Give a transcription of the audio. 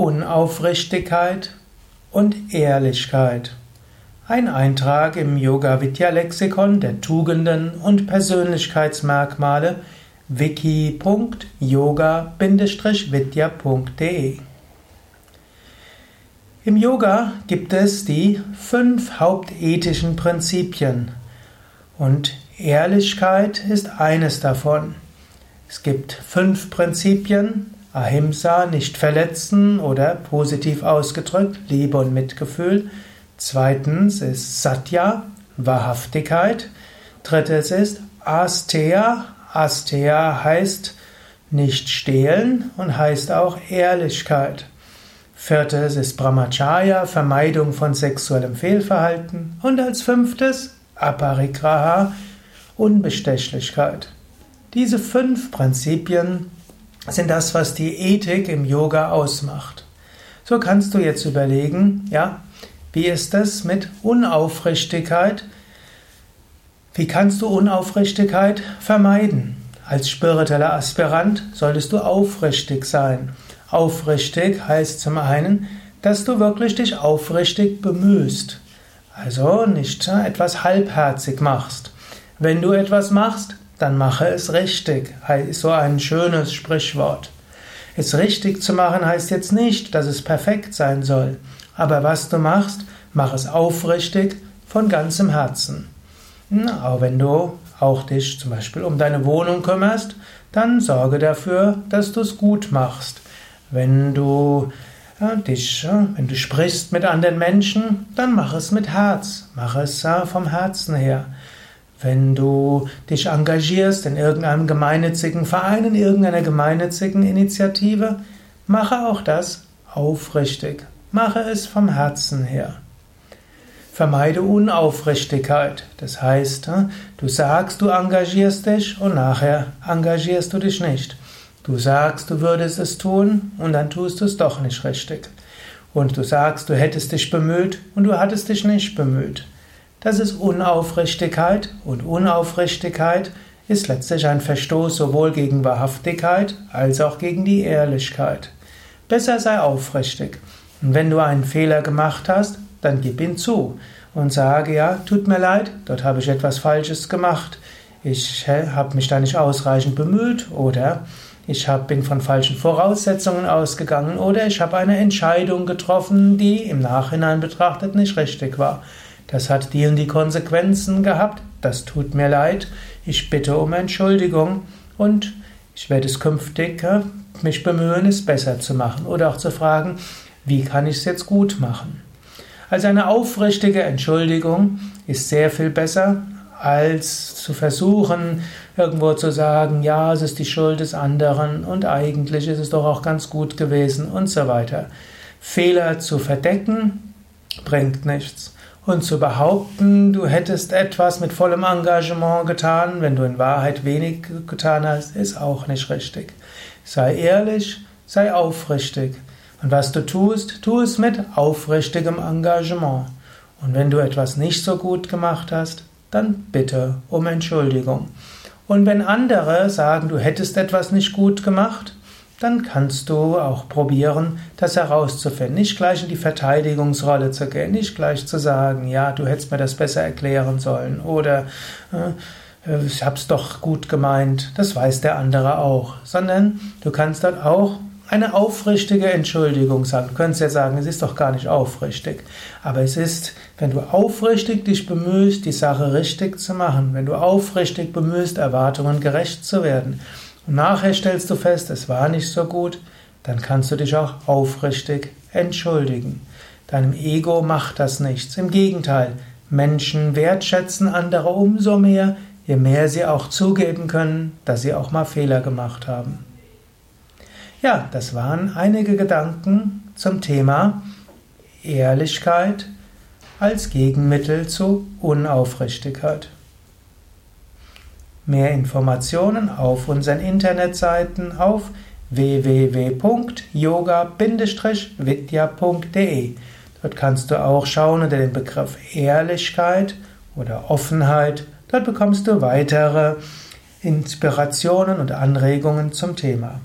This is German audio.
Unaufrichtigkeit und Ehrlichkeit. Ein Eintrag im Yoga Vidya Lexikon der Tugenden und Persönlichkeitsmerkmale wiki.yoga-vidya.de Im Yoga gibt es die fünf hauptethischen Prinzipien und Ehrlichkeit ist eines davon. Es gibt fünf Prinzipien, Ahimsa, nicht verletzen oder positiv ausgedrückt, Liebe und Mitgefühl. Zweitens ist Satya, Wahrhaftigkeit. Drittes ist Asteya. Asteya heißt nicht stehlen und heißt auch Ehrlichkeit. Viertes ist Brahmacharya, Vermeidung von sexuellem Fehlverhalten. Und als fünftes Aparigraha, Unbestechlichkeit. Diese fünf Prinzipien sind das, was die Ethik im Yoga ausmacht. So kannst du jetzt überlegen, ja, wie ist das mit Unaufrichtigkeit? Wie kannst du Unaufrichtigkeit vermeiden? Als spiritueller Aspirant solltest du aufrichtig sein. Aufrichtig heißt zum einen, dass du wirklich dich aufrichtig bemühst. Also nicht etwas halbherzig machst. Wenn du etwas machst, dann mache es richtig, ist so ein schönes Sprichwort. Es richtig zu machen heißt jetzt nicht, dass es perfekt sein soll, aber was du machst, mach es aufrichtig von ganzem Herzen. Auch wenn du auch dich zum Beispiel um deine Wohnung kümmerst, dann sorge dafür, dass du es gut machst. Wenn du ja, dich, wenn du sprichst mit anderen Menschen, dann mach es mit Herz, mach es vom Herzen her. Wenn du dich engagierst in irgendeinem gemeinnützigen Verein, in irgendeiner gemeinnützigen Initiative, mache auch das aufrichtig. Mache es vom Herzen her. Vermeide Unaufrichtigkeit. Das heißt, du sagst, du engagierst dich und nachher engagierst du dich nicht. Du sagst, du würdest es tun und dann tust du es doch nicht richtig. Und du sagst, du hättest dich bemüht und du hattest dich nicht bemüht. Das ist Unaufrichtigkeit und Unaufrichtigkeit ist letztlich ein Verstoß sowohl gegen Wahrhaftigkeit als auch gegen die Ehrlichkeit. Besser sei aufrichtig. Und wenn du einen Fehler gemacht hast, dann gib ihn zu und sage, ja, tut mir leid, dort habe ich etwas Falsches gemacht. Ich habe mich da nicht ausreichend bemüht oder ich bin von falschen Voraussetzungen ausgegangen oder ich habe eine Entscheidung getroffen, die im Nachhinein betrachtet nicht richtig war. Das hat die und die Konsequenzen gehabt, das tut mir leid, ich bitte um Entschuldigung und ich werde es künftig mich bemühen, es besser zu machen oder auch zu fragen, wie kann ich es jetzt gut machen. Also eine aufrichtige Entschuldigung ist sehr viel besser, als zu versuchen, irgendwo zu sagen, ja, es ist die Schuld des anderen und eigentlich ist es doch auch ganz gut gewesen und so weiter. Fehler zu verdecken bringt nichts. Und zu behaupten, du hättest etwas mit vollem Engagement getan, wenn du in Wahrheit wenig getan hast, ist auch nicht richtig. Sei ehrlich, sei aufrichtig. Und was du tust, tu es mit aufrichtigem Engagement. Und wenn du etwas nicht so gut gemacht hast, dann bitte um Entschuldigung. Und wenn andere sagen, du hättest etwas nicht gut gemacht, dann kannst du auch probieren, das herauszufinden. Nicht gleich in die Verteidigungsrolle zu gehen, nicht gleich zu sagen, ja, du hättest mir das besser erklären sollen oder äh, ich hab's doch gut gemeint, das weiß der andere auch, sondern du kannst dann auch eine aufrichtige Entschuldigung sagen. Du könntest ja sagen, es ist doch gar nicht aufrichtig. Aber es ist, wenn du aufrichtig dich bemühst, die Sache richtig zu machen, wenn du aufrichtig bemühst, Erwartungen gerecht zu werden, und nachher stellst du fest, es war nicht so gut, dann kannst du dich auch aufrichtig entschuldigen. Deinem Ego macht das nichts. Im Gegenteil, Menschen wertschätzen andere umso mehr, je mehr sie auch zugeben können, dass sie auch mal Fehler gemacht haben. Ja, das waren einige Gedanken zum Thema Ehrlichkeit als Gegenmittel zu Unaufrichtigkeit. Mehr Informationen auf unseren Internetseiten auf www.yoga-vidya.de. Dort kannst du auch schauen unter dem Begriff Ehrlichkeit oder Offenheit. Dort bekommst du weitere Inspirationen und Anregungen zum Thema.